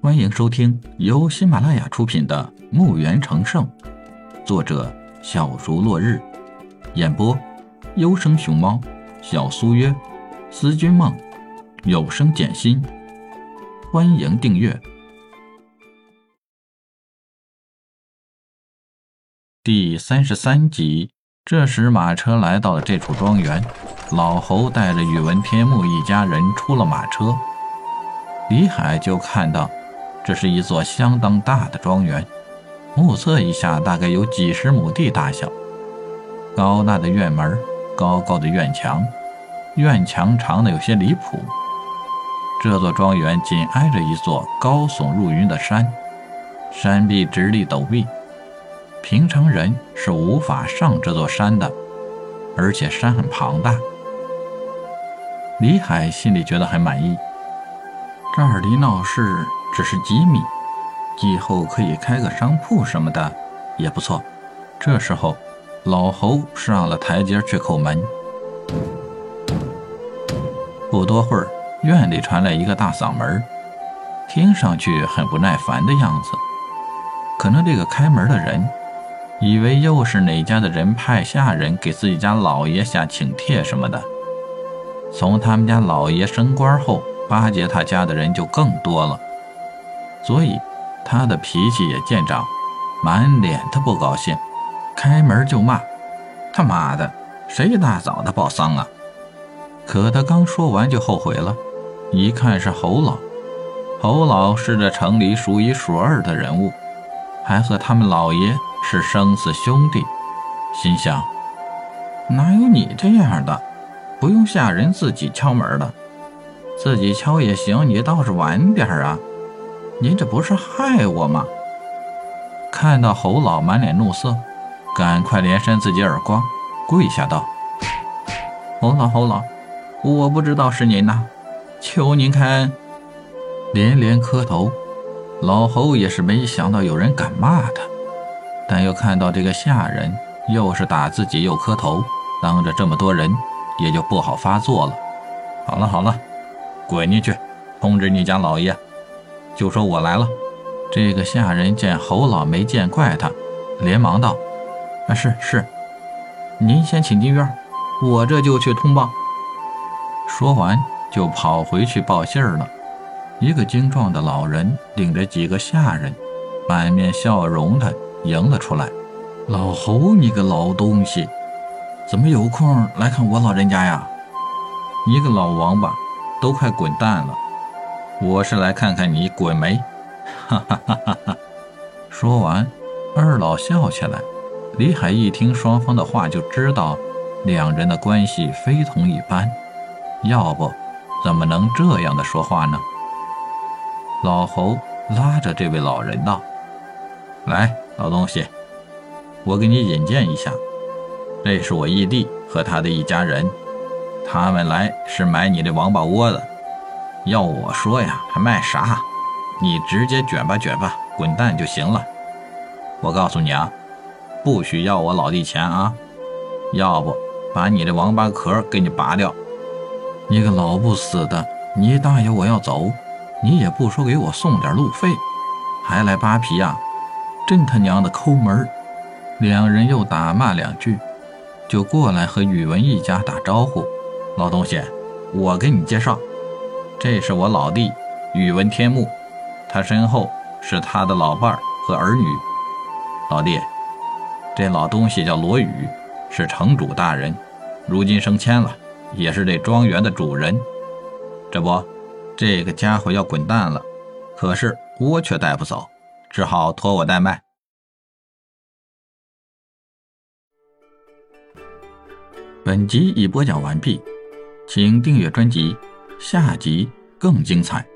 欢迎收听由喜马拉雅出品的《墓园成圣》，作者小竹落日，演播优生熊猫、小苏约、思君梦、有声简心。欢迎订阅第三十三集。这时，马车来到了这处庄园，老侯带着宇文天木一家人出了马车，李海就看到。这是一座相当大的庄园，目测一下，大概有几十亩地大小。高大的院门，高高的院墙，院墙长的有些离谱。这座庄园紧挨着一座高耸入云的山，山壁直立陡壁，平常人是无法上这座山的，而且山很庞大。李海心里觉得很满意，这儿离闹市。只是几米，以后可以开个商铺什么的也不错。这时候，老侯上了台阶去叩门。不多会儿，院里传来一个大嗓门，听上去很不耐烦的样子。可能这个开门的人以为又是哪家的人派下人给自己家老爷下请帖什么的。从他们家老爷升官后，巴结他家的人就更多了。所以，他的脾气也见长，满脸的不高兴，开门就骂：“他妈的，谁大早的报丧啊？”可他刚说完就后悔了，一看是侯老，侯老是这城里数一数二的人物，还和他们老爷是生死兄弟，心想：哪有你这样的，不用下人自己敲门的，自己敲也行，你倒是晚点啊。您这不是害我吗？看到侯老满脸怒色，赶快连扇自己耳光，跪下道：“侯老侯老，我不知道是您呐，求您开恩。”连连磕头。老侯也是没想到有人敢骂他，但又看到这个下人又是打自己又磕头，当着这么多人，也就不好发作了。好了好了，滚进去，通知你家老爷。就说我来了。这个下人见侯老没见怪他，连忙道：“啊，是是，您先请进院，我这就去通报。”说完就跑回去报信儿了。一个精壮的老人领着几个下人，满面笑容的迎了出来。老侯，你个老东西，怎么有空来看我老人家呀？你个老王八，都快滚蛋了！我是来看看你滚没，哈哈哈哈哈！说完，二老笑起来。李海一听双方的话，就知道两人的关系非同一般，要不怎么能这样的说话呢？老侯拉着这位老人道：“来，老东西，我给你引荐一下，这是我义弟和他的一家人，他们来是买你的王八窝的。”要我说呀，还卖啥？你直接卷吧卷吧，滚蛋就行了。我告诉你啊，不许要我老弟钱啊！要不把你的王八壳给你拔掉！你个老不死的，你大爷我要走，你也不说给我送点路费，还来扒皮呀？真他娘的抠门！两人又打骂两句，就过来和宇文一家打招呼。老东西，我给你介绍。这是我老弟宇文天木，他身后是他的老伴儿和儿女。老弟，这老东西叫罗宇，是城主大人，如今升迁了，也是这庄园的主人。这不，这个家伙要滚蛋了，可是窝却带不走，只好托我代卖。本集已播讲完毕，请订阅专辑。下集更精彩。